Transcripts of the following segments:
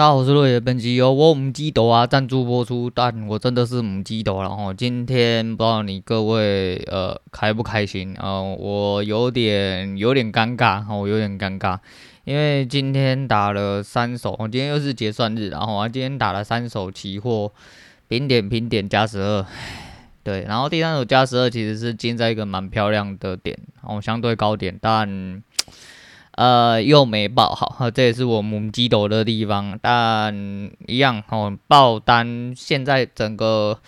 大家好，我是瑞爷，本期由我母鸡斗啊赞助播出，但我真的是母鸡斗，然后今天不知道你各位呃开不开心啊、我有点有点尴尬，我有点尴尬，因为今天打了三手，我今天又是结算日，然后我今天打了三手期货，平点平点加十二，对，然后第三手加十二其实是进在一个蛮漂亮的点，然后相对高点，但。呃，又没爆好，这也是我母鸡斗的地方。但一样哦，爆单现在整个，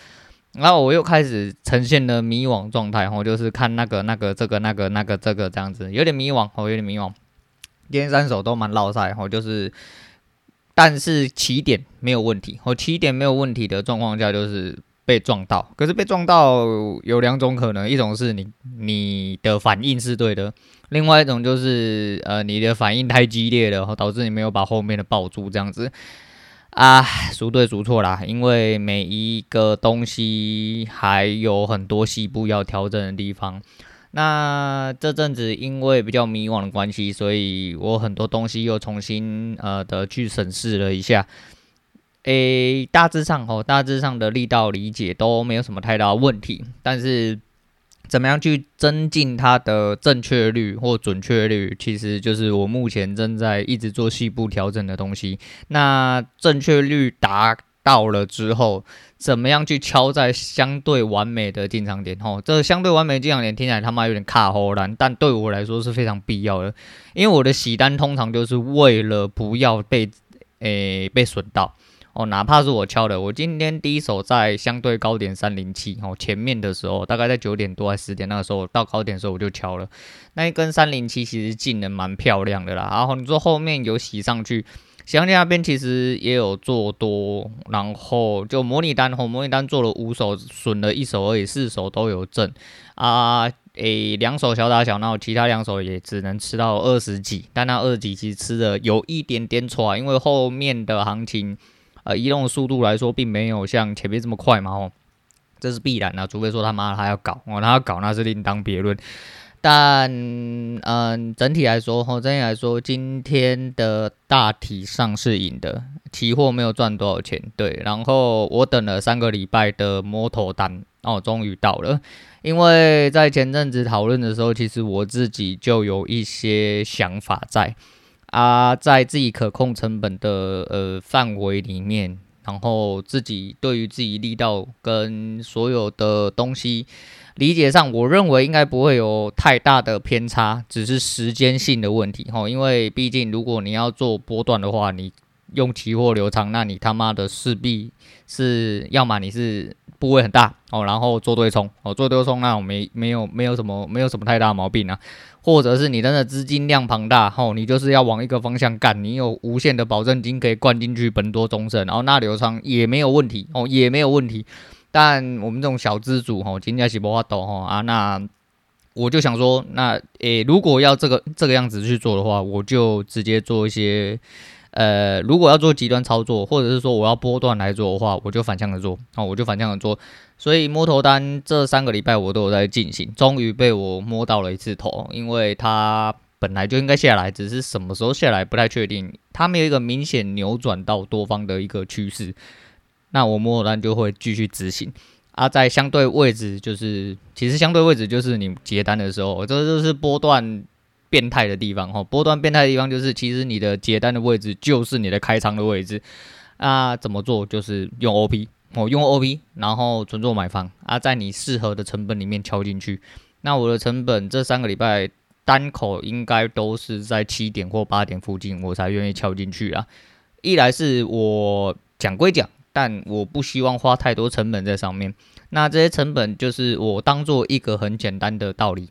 然后我又开始呈现了迷惘状态，哦，就是看那个、那个、这个、那个、那个、这个这样子，有点迷惘，哦，有点迷惘。今天三手都蛮落赛，哦，就是，但是起点没有问题，哦，起点没有问题的状况下，就是被撞到。可是被撞到有两种可能，一种是你你的反应是对的。另外一种就是，呃，你的反应太激烈了，导致你没有把后面的抱住，这样子啊，孰对孰错啦？因为每一个东西还有很多细部要调整的地方。那这阵子因为比较迷惘的关系，所以我很多东西又重新呃的去审视了一下。诶，大致上哦，大致上的力道理解都没有什么太大问题，但是。怎么样去增进它的正确率或准确率，其实就是我目前正在一直做细部调整的东西。那正确率达到了之后，怎么样去敲在相对完美的进场点？吼，这个相对完美的进场点听起来他妈有点卡喉兰，但对我来说是非常必要的，因为我的洗单通常就是为了不要被诶、被损到。哦，哪怕是我敲的，我今天第一手在相对高点三零七哦，前面的时候大概在九点多还十点那个时候到高点的时候我就敲了，那一根三零七其实进的蛮漂亮的啦。然后你说后面有洗上去，洗上去那边其实也有做多，然后就模拟单哦，模拟单做了五手，损了一手而已，四手都有挣啊，诶，两手小打小闹，其他两手也只能吃到二十几，但那二十几其实吃的有一点点喘，因为后面的行情。呃，移动的速度来说，并没有像前面这么快嘛，哦，这是必然的，除非说他妈他要搞，哦，他要搞那是另当别论。但，嗯、整体来说，吼，整体来说，今天的大体上是赢的，期货没有赚多少钱，对。然后我等了三个礼拜的摸头单，哦，终于到了。因为在前阵子讨论的时候，其实我自己就有一些想法在。啊，在自己可控成本的呃范围里面，然后自己对于自己力道跟所有的东西理解上，我认为应该不会有太大的偏差，只是时间性的问题哈。因为毕竟如果你要做波段的话，你用期货留仓，那你他妈的势必是要么你是部位很大哦，然后做对冲哦，做对冲那我没没有没有什么没有什么太大毛病啊。或者是你真的资金量庞大，吼，你就是要往一个方向干，你有无限的保证金可以灌进去，本多终胜，然后那流仓也没有问题，哦，也没有问题。但我们这种小资主，吼，今天是无法度，吼啊，那我就想说，那诶、如果要这个这个样子去做的话，我就直接做一些。呃，如果要做极端操作，或者是说我要波段来做的话，我就反向的做，哦，我就反向的做。所以摸头单这三个礼拜我都有在进行，终于被我摸到了一次头，因为它本来就应该下来，只是什么时候下来不太确定，它没有一个明显扭转到多方的一个趋势，那我摸头单就会继续执行。啊，在相对位置就是，其实相对位置就是你结单的时候，这就是波段。变态的地方哈，波段变态的地方就是，其实你的结单的位置就是你的开仓的位置啊。怎么做？就是用 OP 哦，用 OP，然后纯做买方啊，在你适合的成本里面敲进去。那我的成本这三个礼拜单口应该都是在七点或八点附近，我才愿意敲进去啊。一来是我讲归讲，但我不希望花太多成本在上面。那这些成本就是我当做一个很简单的道理。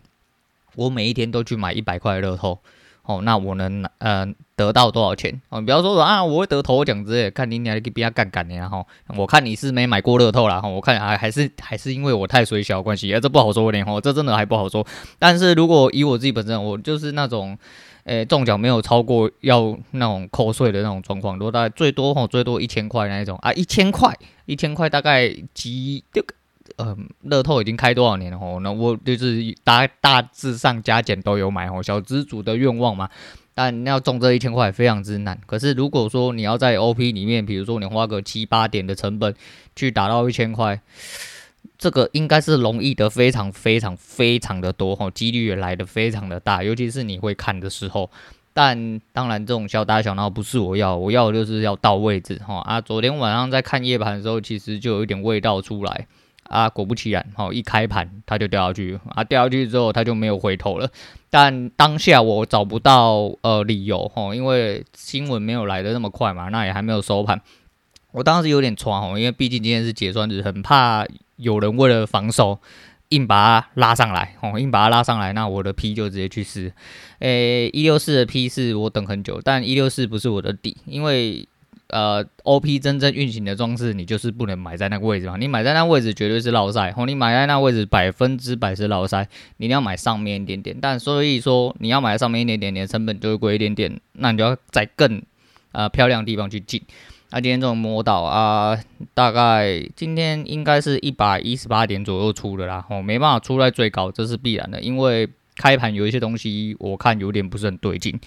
我每一天都去买一百块的乐透，哦，那我能呃得到多少钱？哦，你不要说说啊，我会得头奖之类，看你你还给比较干干的呀哈。我看你是没买过乐透啦哈，我看还还是还是因为我太水小关系，哎，这不好说的哈，这真的还不好说。但是如果以我自己本身，我就是那种，诶中奖没有超过要那种扣税的那种状况，如果大概最多哈最多一千块那一种啊，一千块一千块大概几呃，乐透已经开多少年了吼？那我就是大大致上加减都有买吼，小资族的愿望嘛。但要中这一千块非常之难。可是如果说你要在 OP 里面，比如说你花个七八点的成本去打到一千块，这个应该是容易的非常非常非常的多哈，几率也来的非常的大。尤其是你会看的时候。但当然这种小打小闹不是我要，我要就是要到位置哈啊！昨天晚上在看夜盘的时候，其实就有一点味道出来啊，果不其然哈，一开盘它就掉下去啊，掉下去之后它就没有回头了。但当下我找不到呃理由哈，因为新闻没有来的那么快嘛，那也还没有收盘。我当时有点慌哦，因为毕竟今天是结算日，很怕有人为了防守硬把它拉上来哦，硬把它拉上来，那我的 P 就直接去试。诶，一六四的 P 是我等很久，但一六四不是我的底，因为。呃，OP 真正运行的装置，你就是不能买在那个位置嘛。你买在那位置绝对是落赛，吼，你买在那位置百分之百是落赛。你一定要买上面一点点，但所以说你要买上面一点点，你的成本就会贵一点点。那你就要在更呃漂亮的地方去进。那今天这种摸到啊，大概今天应该是一百一十八点左右出的啦，哦，没办法出在最高，这是必然的，因为开盘有一些东西我看有点不是很对劲。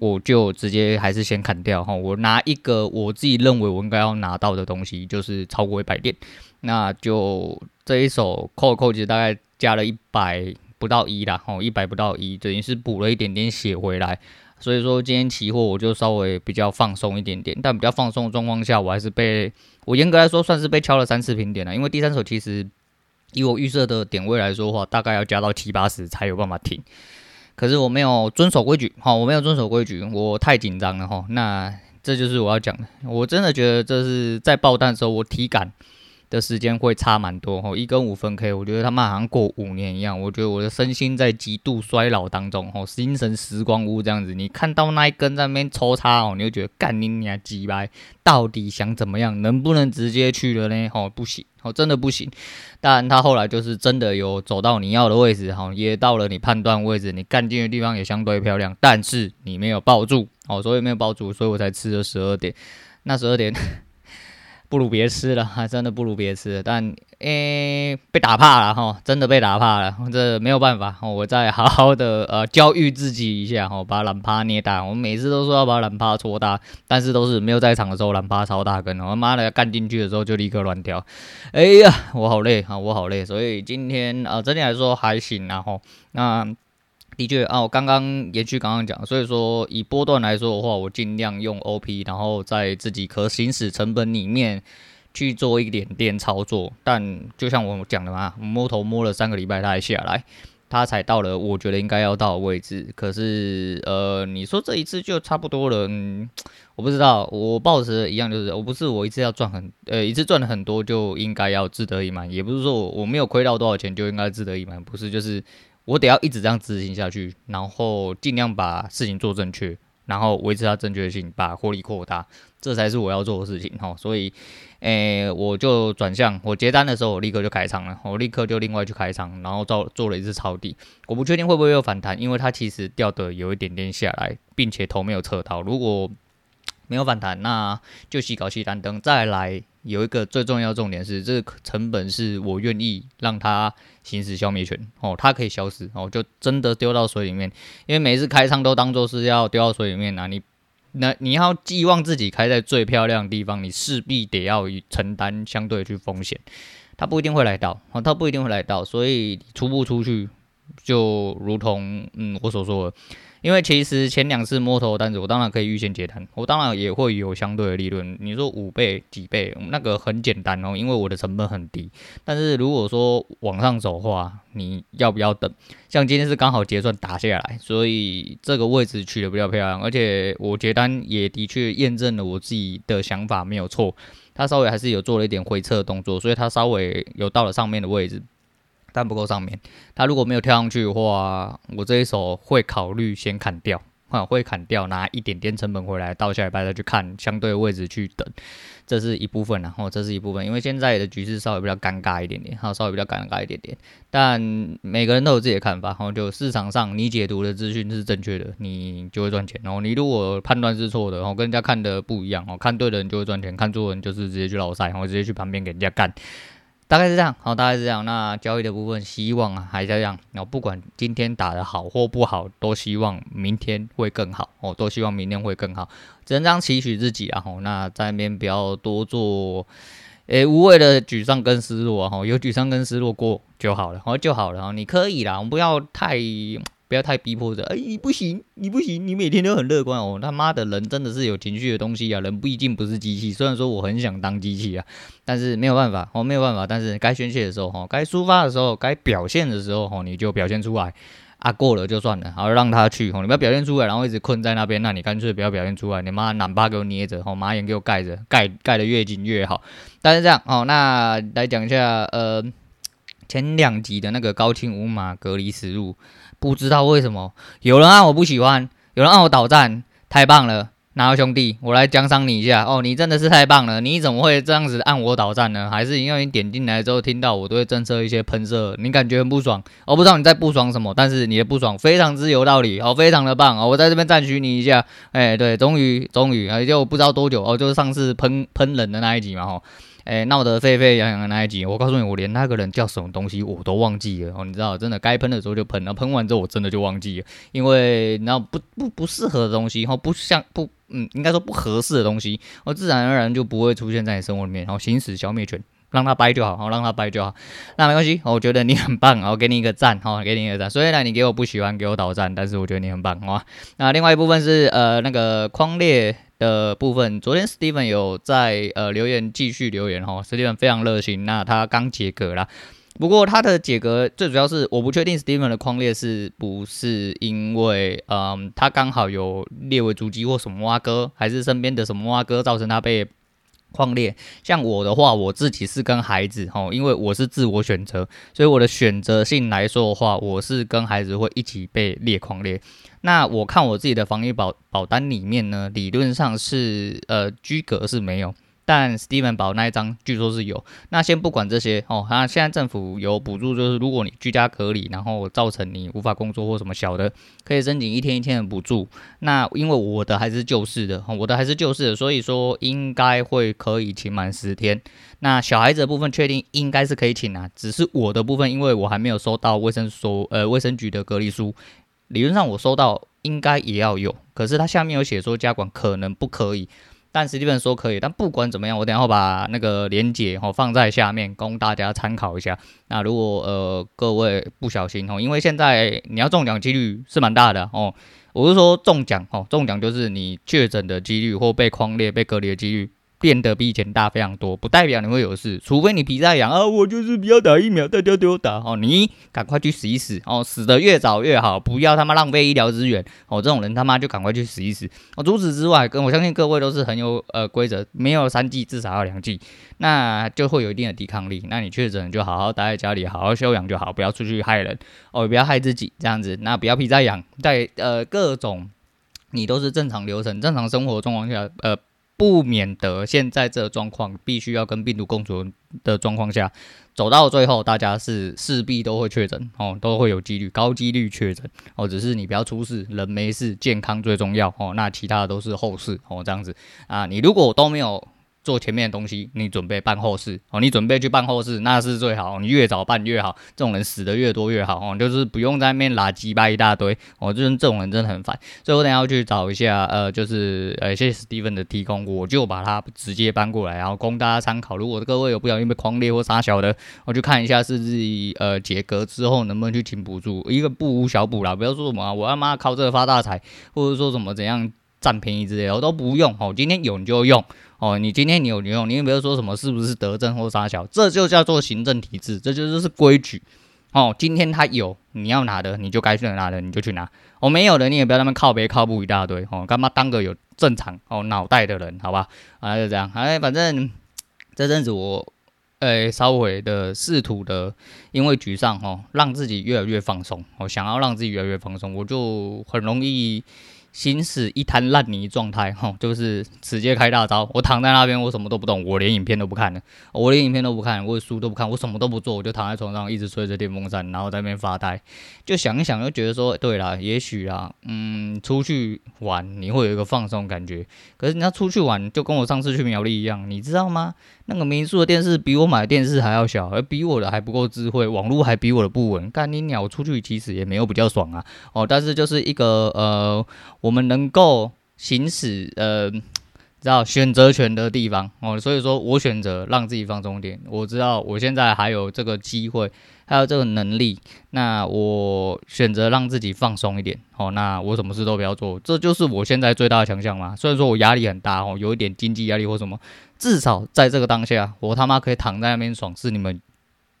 我就直接还是先砍掉哈，我拿一个我自己认为我应该要拿到的东西，就是超过一百点，那就这一手扣扣其实大概加了一百不到一啦，吼，一百不到一，等于是补了一点点血回来，所以说今天期货我就稍微比较放松一点点，但比较放松的状况下，我还是被我严格来说算是被敲了三次平点了，因为第三手其实以我预设的点位来说的话，大概要加到七八十才有办法停。可是我没有遵守规矩，哈，我没有遵守规矩，我太紧张了，哈。那这就是我要讲的，我真的觉得这是在爆弹的时候，我体感的时间会差蛮多，吼。一根五分 K，我觉得他妈好像过五年一样，我觉得我的身心在极度衰老当中，哈，精神时光屋这样子。你看到那一根在那边抽插哦，你就觉得干你娘鸡掰，到底想怎么样？能不能直接去了呢？哦，不行。哦，真的不行，但他后来就是真的有走到你要的位置，哈，也到了你判断位置，你干进的地方也相对漂亮，但是你没有抱住，哦，所以没有抱住，所以我才吃了十二点，那十二点。不如别吃了，还真的不如别吃。但诶、被打怕了哈，真的被打怕了，这没有办法。我再好好的呃教育自己一下哈，把懒趴捏大。我每次都说要把懒趴搓大，但是都是没有在场的时候懒趴超大根，我妈的干进去的时候就立刻乱掉。哎呀，我好累啊，我好累。所以今天啊、呃，整体来说还行然后那。的确啊，我刚刚延续刚刚讲，所以说以波段来说的话，我尽量用 OP，然后在自己可行使成本里面去做一点点操作。但就像我讲的嘛，摸头摸了三个礼拜，它还下来，它才到了我觉得应该要到的位置。可是呃，你说这一次就差不多了，嗯，我不知道，我抱持一样就是，我不是我一次要赚很呃一次赚了很多就应该要自得意满，也不是说我我没有亏到多少钱就应该自得意满，不是就是。我得要一直这样执行下去，然后尽量把事情做正确，然后维持它正确性，把获利扩大，这才是我要做的事情哈。所以，诶、我就转向，我结单的时候，我立刻就开仓了，我立刻就另外去开仓，然后做做了一次抄底。我不确定会不会有反弹，因为它其实掉的有一点点下来，并且头没有撤到。如果没有反弹，那就细搞细单等再来。有一个最重要的重点是，这个成本是我愿意让它行使消灭权哦，它可以消失哦，就真的丢到水里面。因为每次开仓都当做是要丢到水里面啊，你那你要寄望自己开在最漂亮的地方，你势必得要承担相对去风险，它不一定会来到哦，它不一定会来到，所以出不出去，就如同嗯我所说的。因为其实前两次摸头单子，我当然可以预先结单，我当然也会有相对的利润。你说五倍、几倍，那个很简单哦，因为我的成本很低。但是如果说往上走的话，你要不要等？像今天是刚好结算打下来，所以这个位置取得比较漂亮，而且我结单也的确验证了我自己的想法没有错。它稍微还是有做了一点回撤的动作，所以它稍微有到了上面的位置。但不够上面，他如果没有跳上去的话，我这一手会考虑先砍掉，啊，会砍掉，拿一点点成本回来，到下礼拜再去看相对位置去等，这是一部分，然后这是一部分，因为现在的局势稍微比较尴尬一点点，哈，稍微比较尴尬一点点，但每个人都有自己的看法，然后就市场上你解读的资讯是正确的，你就会赚钱，然后你如果判断是错的，然后跟人家看的不一样，哦，看对的人就会赚钱，看错的人就是直接去老赛，然后直接去旁边给人家干。大概是这样，好，大概是这样。那交易的部分，希望啊还是这样。然后不管今天打的好或不好，都希望明天会更好哦，都希望明天会更好。只能这样期许自己啊。吼，那在那边不要多做，诶、欸，无谓的沮丧跟失落啊。有沮丧跟失落过就好了，哦就好了。啊，你可以啦，我们不要太。不要太逼迫着，哎，你不行，你不行，你每天都很乐观哦。他妈的，人真的是有情绪的东西啊，人毕竟不是机器。虽然说我很想当机器啊，但是没有办法，哦，没有办法。但是该宣泄的时候，哈，该抒发的时候，该表现的时候，哈，你就表现出来啊。过了就算了，好，让他去，哦，你不要表现出来，然后一直困在那边，那你干脆不要表现出来，你妈懒巴给我捏着，哦，马眼给我盖着，盖盖得越紧越好。但是这样，哦，那来讲一下，呃，前两集的那个高清无码隔离实录。不知道为什么有人按我不喜欢，有人按我倒赞，太棒了！然后兄弟，我来奖赏你一下哦，你真的是太棒了！你怎么会这样子按我倒赞呢？还是因为你点进来之后听到我都会震慑一些喷射，你感觉很不爽？我不知道你在不爽什么，但是你的不爽非常之有道理哦，非常的棒哦，我在这边赞许你一下。哎，对，终于终于啊，就不知道多久哦，就是上次喷喷人的那一集嘛，吼。诶，闹得沸沸扬扬的那一集，我告诉你，我连那个人叫什么东西我都忘记了哦。你知道，真的该喷的时候就喷，了喷完之后我真的就忘记了，因为然后不不不适合的东西，然后不像不嗯，应该说不合适的东西，我自然而然就不会出现在你生活里面。然后行使消灭权，让他掰就好，好让他掰就好。那没关系，我觉得你很棒，我给你一个赞，好，给你一个赞。虽然你给我不喜欢，给我倒赞，但是我觉得你很棒，好吧？那另外一部分是呃那个框列。的部分，昨天 Steven 有在呃留言继续留言哈，Steven 非常热心，那他刚解隔啦，不过他的解隔最主要是我不确定 Steven 的框列是不是因为嗯他刚好有列为足迹或什么蛙哥，还是身边的什么蛙哥造成他被。匡列，像我的话，我自己是跟孩子哦，因为我是自我选择，所以我的选择性来说的话，我是跟孩子会一起被列矿列。那我看我自己的防疫保保单里面呢，理论上是呃居格是没有。但 Steven 宝那一张据说是有，那先不管这些哦，那现在政府有补助，就是如果你居家隔离，然后造成你无法工作或什么小的，可以申请一天一天的补助。那因为我的还是旧式的，我的还是旧式的，所以说应该会可以请满十天。那小孩子的部分确定应该是可以请啊，只是我的部分，因为我还没有收到卫生所呃卫生局的隔离书，理论上我收到应该也要有，可是它下面有写说家管可能不可以。但实际上说可以，但不管怎么样，我等下会把那个连接哈放在下面，供大家参考一下。那如果呃各位不小心哦，因为现在你要中奖几率是蛮大的哦，我是说中奖哦，中奖就是你确诊的几率或被框列、被隔离的几率。变得比以前大非常多，不代表你会有事，除非你皮在痒啊，我就是不要打疫苗，大家都要打哦，你赶快去死一死哦，死得越早越好，不要他妈浪费医疗资源哦，这种人他妈就赶快去死一死哦。除此之外，跟我相信各位都是很有呃规则，没有三剂至少要两剂，那就会有一定的抵抗力。那你确诊就好好待在家里，好好休养就好，不要出去害人哦，不要害自己这样子，那不要皮在痒，在呃各种你都是正常流程、正常生活状况下呃。不免得现在这状况，必须要跟病毒共存的状况下，走到最后，大家是势必都会确诊哦，都会有几率高几率确诊哦，只是你不要出事，人没事，健康最重要哦，那其他的都是后事哦，这样子啊，你如果都没有。做前面的东西，你准备办后事。哦，你准备去办后事，那是最好，你越早办越好，这种人死的越多越好哦，就是不用在那边拉鸡巴一大堆。哦，就是这种人真的很烦，所以我等下要去找一下，呃，就是呃，谢谢 Steven 的提供，我就把它直接搬过来，然后供大家参考。如果各位有不小心被匡列或杀小的，我去看一下是自己呃解隔之后能不能去请补助，一个不无小补啦，不要说什么、我他妈靠这个发大财，或者说什么怎样占便宜之类的，我都不用。哦，今天有你就用。哦，你今天你有你用，你也不要说什么是不是德政或啥小，这就叫做行政体制，这就是规矩。哦，今天他有你要拿的，你就该去拿的，你就去拿。哦、没有的，你也不要那么靠北靠步一大堆。哦，干嘛当个有正常哦脑袋的人，好吧？啊，就这样。哎，反正这阵子我，哎，稍微的试图的，因为沮丧哦，让自己越来越放松。我、哦、想要让自己越来越放松，我就很容易。行驶一滩烂泥状态，吼，就是直接开大招。我躺在那边，我什么都不动，我连影片都不看了，我连影片都不看，我书都不看，我什么都不做，我就躺在床上一直吹着电风扇，然后在那边发呆。就想一想，就觉得说，对啦，也许啊，嗯，出去玩你会有一个放松感觉。可是你要出去玩，就跟我上次去苗栗一样，你知道吗？那个民宿的电视比我买的电视还要小，而比我的还不够智慧，网络还比我的不稳。干你鸟，出去其实也没有比较爽啊。哦，但是就是一个呃。我们能够行使呃，知道选择权的地方哦，所以说我选择让自己放松点。我知道我现在还有这个机会，还有这个能力，那我选择让自己放松一点哦。那我什么事都不要做，这就是我现在最大的强项嘛。虽然说我压力很大哦，有一点经济压力或什么，至少在这个当下，我他妈可以躺在那边爽，是你们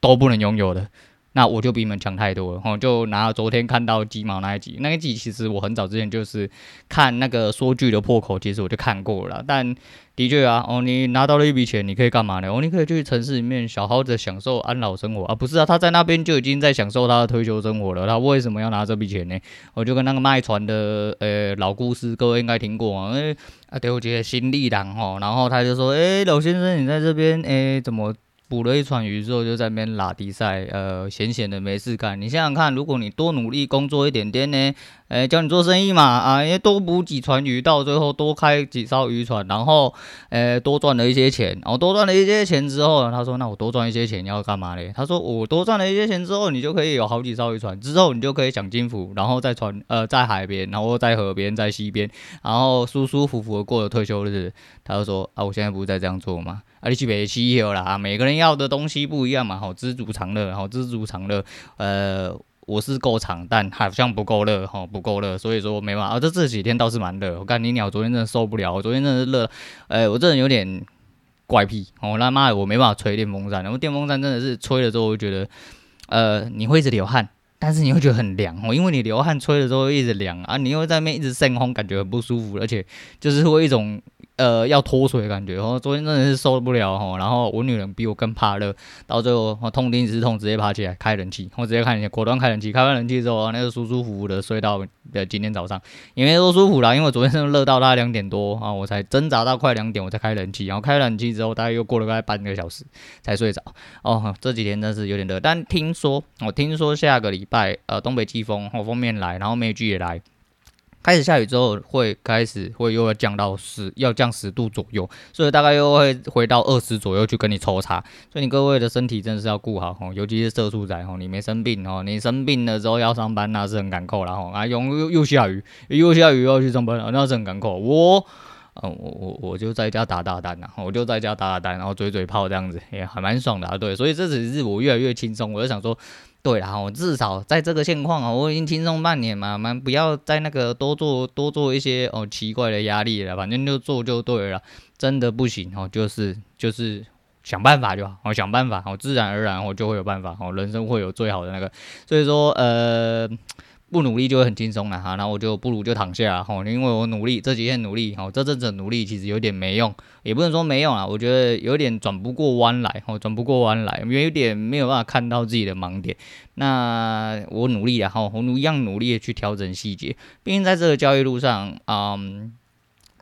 都不能拥有的。那我就比你们强太多了，吼！就拿昨天看到鸡毛那一集，那一集其实我很早之前就是看那个说剧的破口，其实我就看过了。但的确啊，哦，你拿到了一笔钱，你可以干嘛呢？哦，你可以去城市里面好好的享受安老生活啊！不是啊，他在那边就已经在享受他的退休生活了，他为什么要拿这笔钱呢？我就跟那个卖船的呃老故事，各位应该听过啊，诶啊，对，我觉得新力郎吼，然后他就说，诶，老先生你在这边，诶，怎么？捕了一船鱼之后，就在那边拉迪赛，呃，闲闲的没事干。你想想看，如果你多努力工作一点点呢？诶、教你做生意嘛，啊，因为多捕几船鱼，到最后多开几艘渔船，然后，诶、多赚了一些钱。然后多赚了一些钱之后呢，他说，那我多赚一些钱要干嘛嘞？他说，我多赚了一些钱之后，你就可以有好几艘渔船，之后你就可以享清福，然后在船，呃，在海边，然后在河边，在溪边，然后舒舒服服的过了退休日。他就说，啊，我现在不是在这样做吗？啊，你去别西游啦，每个人要的东西不一样嘛，好，知足常乐，好，知足常乐。呃，我是够长，但好像不够热，哈，不够热，所以说没办法。啊，这这几天倒是蛮热，我看你鸟昨天真的受不了，我昨天真的是热，呃，我这人有点怪癖，哦，他妈的，我没办法吹电风扇，然后电风扇真的是吹了之后，我觉得，呃，你会一直流汗，但是你会觉得很凉，哦，因为你流汗吹了之后一直凉啊，你又在那边一直扇风，感觉很不舒服，而且就是会一种。呃，要脱水的感觉，然后昨天真的是受不了哈，然后我女人比我更怕热，到最后我痛定思痛，直接爬起来开冷气，我直接开冷气，果断开冷气，开完冷气之后，那个舒舒服服的睡到呃今天早上，因为都舒服了，因为昨天真的热到大概两点多啊，我才挣扎到快两点我才开冷气，然后开冷气之后大概又过了大概半个小时才睡着，哦，这几天真是有点热，但听说我听说下个礼拜呃东北季风后封面来，然后梅雨也来。开始下雨之后，会开始会又要降到十，要降十度左右，所以大概又会回到二十左右去跟你抽查。所以你各位的身体真的是要顾好吼，尤其是色素仔吼，你没生病哦，你生病了之后要上班那是很赶扣了吼啊，又又下雨，又下雨又要去上班，那是很赶扣。我，嗯，我我我就在家打打单呐，我就在家打打单，然后嘴嘴炮这样子，也还蛮爽的啊。对，所以这只是我越来越轻松，我就想说。对啦，我至少在这个现况啊，我已经轻松半年嘛，蛮不要再那个多做多做一些哦奇怪的压力了，反正就做就对了，真的不行哦，就是就是想办法就好，想办法，我自然而然我就会有办法，哦，人生会有最好的那个，所以说呃。不努力就会很轻松了哈，那我就不如就躺下哈，因为我努力这几天努力哈，这阵子努力其实有点没用，也不能说没用啊，我觉得有点转不过弯来，哦，转不过弯来，因为有点没有办法看到自己的盲点。那我努力啊，哈，我一样努力的去调整细节，毕竟在这个交易路上，嗯，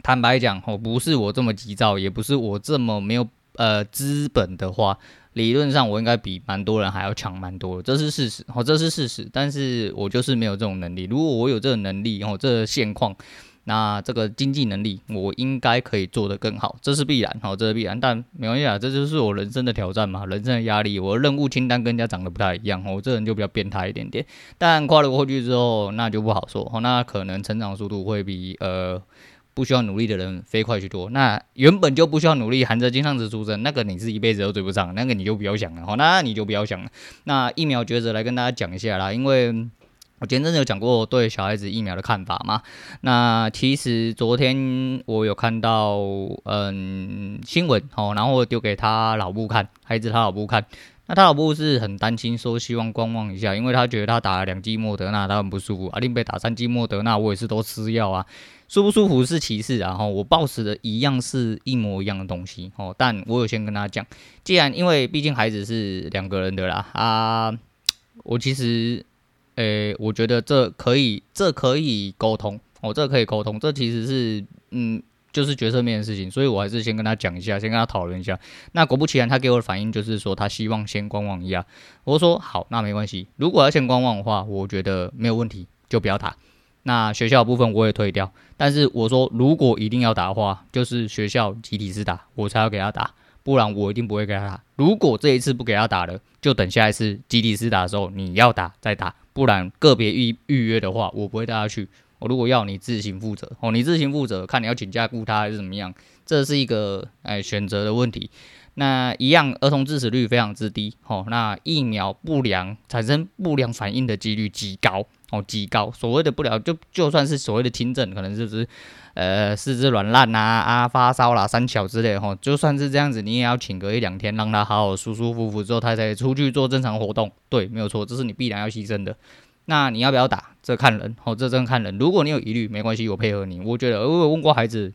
坦白讲，哦，不是我这么急躁，也不是我这么没有呃资本的话。理论上我应该比蛮多人还要强蛮多，这是事实，哦，这是事实。但是我就是没有这种能力。如果我有这个能力，哦，这个现况，那这个经济能力，我应该可以做得更好，这是必然，哦，这是必然。但没关系啊，这就是我人生的挑战嘛，人生的压力。我任务清单跟人家长得不太一样，我这人就比较变态一点点。但跨了过去之后，那就不好说，哦，那可能成长速度会比呃。不需要努力的人飞快去做，那原本就不需要努力，含着金汤匙出生，那个你是一辈子都追不上，那个你就不要想了，好，那你就不要想了。那疫苗抉择来跟大家讲一下啦，因为我前阵子有讲过对小孩子疫苗的看法嘛。那其实昨天我有看到嗯新闻，哦，然后我丢给他老婆看，孩子他老婆看，那他老婆是很担心，说希望观望一下，因为他觉得他打了两剂莫德纳，他很不舒服，阿另被打三剂莫德纳，我也是都吃药啊。舒不舒服是其次，然后我抱持的一样是一模一样的东西哦，但我有先跟他讲，既然因为毕竟孩子是两个人的啦啊，我其实，诶，我觉得这可以，这可以沟通哦，这可以沟通，这其实是嗯。就是决策面的事情，所以我还是先跟他讲一下，先跟他讨论一下。那果不其然，他给我的反应就是说，他希望先观望一下。我说好，那没关系。如果要先观望的话，我觉得没有问题，就不要打。那学校部分我也退掉。但是我说，如果一定要打的话，就是学校集体式打，我才要给他打，不然我一定不会给他打。如果这一次不给他打了，就等下一次集体式打的时候你要打再打，不然个别预预约的话，我不会带他去。我如果要你自行负责哦，你自行负责，看你要请假雇他还是怎么样，这是一个哎选择的问题。那一样，儿童致死率非常之低哦。那疫苗不良产生不良反应的几率极高哦，极高。所谓的不良，就就算是所谓的轻症，可能是不是呃四肢软烂呐啊发烧啦三巧之类的哦，就算是这样子，你也要请隔一两天，让他好好舒舒服服之后，他才出去做正常活动。对，没有错，这是你必然要牺牲的。那你要不要打？这看人，哦，这真看人。如果你有疑虑，没关系，我配合你。我觉得，我有问过孩子，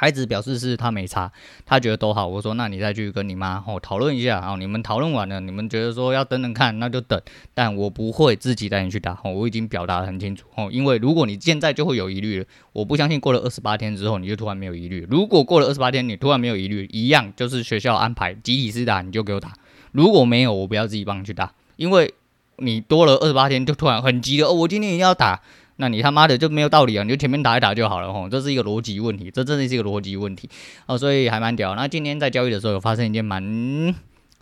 孩子表示是他没差，他觉得都好。我说，那你再去跟你妈哦讨论一下，哦，你们讨论完了，你们觉得说要等等看，那就等。但我不会自己带你去打，哦，我已经表达得很清楚，哦，因为如果你现在就会有疑虑了，我不相信过了二十八天之后你就突然没有疑虑。如果过了二十八天你突然没有疑虑，一样就是学校安排集体式打，你就给我打。如果没有，我不要自己帮你去打，因为。你多了二十八天就突然很急了哦，我今天一定要打，那你他妈的就没有道理啊！你就前面打一打就好了吼，这是一个逻辑问题，这真的是一个逻辑问题哦，所以还蛮屌。那今天在交易的时候有发生一件蛮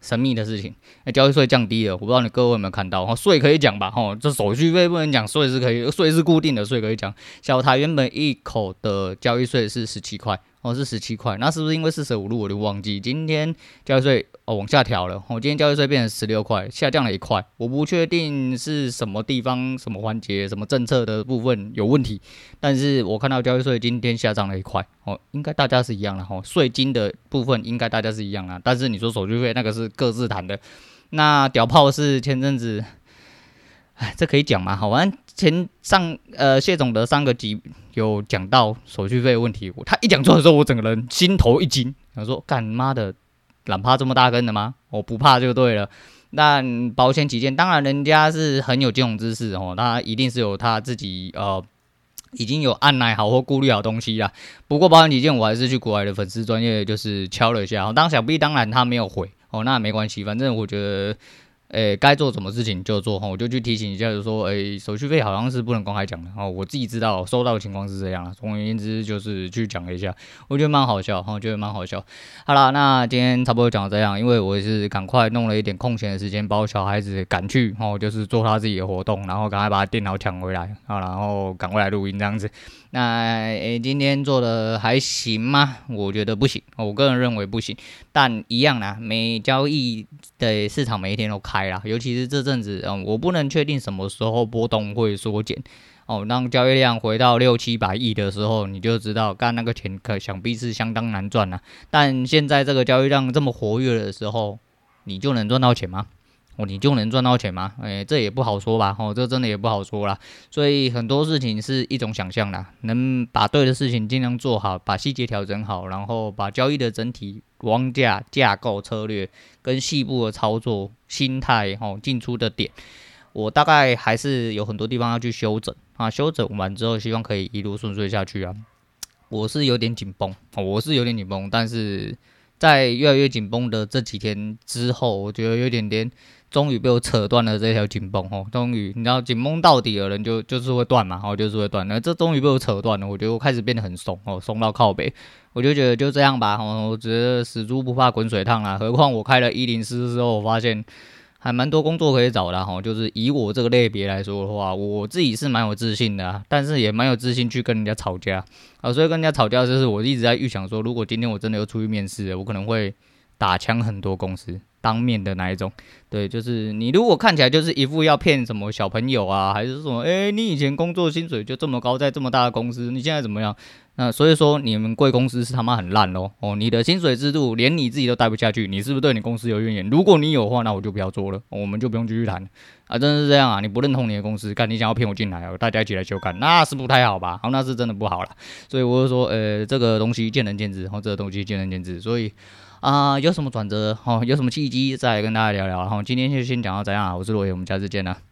神秘的事情，那交易税降低了，我不知道你各位有没有看到哈？税可以讲吧？哈，这手续费不能讲，税是可以，税是固定的，税可以讲。小台原本一口的交易税是十七块。哦，是十七块，那是不是因为四舍五入我就忘记？今天交易税哦往下调了，我、哦、今天交易税变成十六块，下降了一块。我不确定是什么地方、什么环节、什么政策的部分有问题，但是我看到交易税今天下降了一块，哦，应该大家是一样的哈，税、金的部分应该大家是一样的，但是你说手续费那个是各自谈的。那屌炮是前阵子，哎，这可以讲吗？好玩。前上呃谢总的上个集有讲到手续费问题，他一讲出来的时候，我整个人心头一惊，他说干妈的，懒怕这么大根的吗？我不怕就对了。但保险起见，当然人家是很有金融知识哦，他一定是有他自己呃已经有按耐好或顾虑好东西啦。不过保险起见，我还是去国外的粉丝专业就是敲了一下，当想必当然他没有回哦，那没关系，反正我觉得。诶，该做什么事情就做哈，我就去提醒一下，就说，诶，手续费好像是不能公开讲的哦，我自己知道收到的情况是这样了。总而言之，就是去讲了一下，我觉得蛮好笑哈，觉得蛮好笑。好了，那今天差不多讲到这样，因为我也是赶快弄了一点空闲的时间，把我小孩子赶去，哦，就是做他自己的活动，然后赶快把他电脑抢回来，啊，然后赶过来录音这样子。那诶，今天做的还行吗？我觉得不行，我个人认为不行。但一样啦，每交易的市场每一天都开啦，尤其是这阵子，嗯，我不能确定什么时候波动会缩减。哦，当交易量回到六七百亿的时候，你就知道干那个钱可想必是相当难赚了。但现在这个交易量这么活跃的时候，你就能赚到钱吗？哦，你就能赚到钱吗？诶，这也不好说吧。哦，这真的也不好说啦。所以很多事情是一种想象啦，能把对的事情尽量做好，把细节调整好，然后把交易的整体框架、架构、策略跟细部的操作、心态、哦进出的点，我大概还是有很多地方要去修整啊。修整完之后，希望可以一路顺遂下去啊。我是有点紧绷，我是有点紧绷，但是在越来越紧绷的这几天之后，我觉得有点点。终于被我扯断了这条紧绷哦！终于，你知道紧绷到底的人就就是会断嘛，哦，就是会断。那这终于被我扯断了，我就开始变得很松哦，松到靠北。我就觉得就这样吧，哦，我觉得死猪不怕滚水烫啊。何况我开了一零四之后，我发现还蛮多工作可以找的哈。就是以我这个类别来说的话，我自己是蛮有自信的啊，但是也蛮有自信去跟人家吵架啊。所以跟人家吵架就是我一直在预想说，如果今天我真的要出去面试，我可能会打枪很多公司。当面的那一种，对，就是你如果看起来就是一副要骗什么小朋友啊，还是什么，诶，你以前工作薪水就这么高，在这么大的公司，你现在怎么样？那所以说你们贵公司是他妈很烂咯。哦，你的薪水制度连你自己都待不下去，你是不是对你公司有怨言？如果你有话，那我就不要做了，我们就不用继续谈啊，真的是这样啊？你不认同你的公司，干你想要骗我进来，大家一起来修改，那是不太好吧？好，那是真的不好了。所以我就说，呃，这个东西见仁见智，然后这个东西见仁见智，所以。啊、有什么转折？哦，有什么契机？再来跟大家聊聊。然后今天就先讲到这样，我是罗爷，我们下次见了。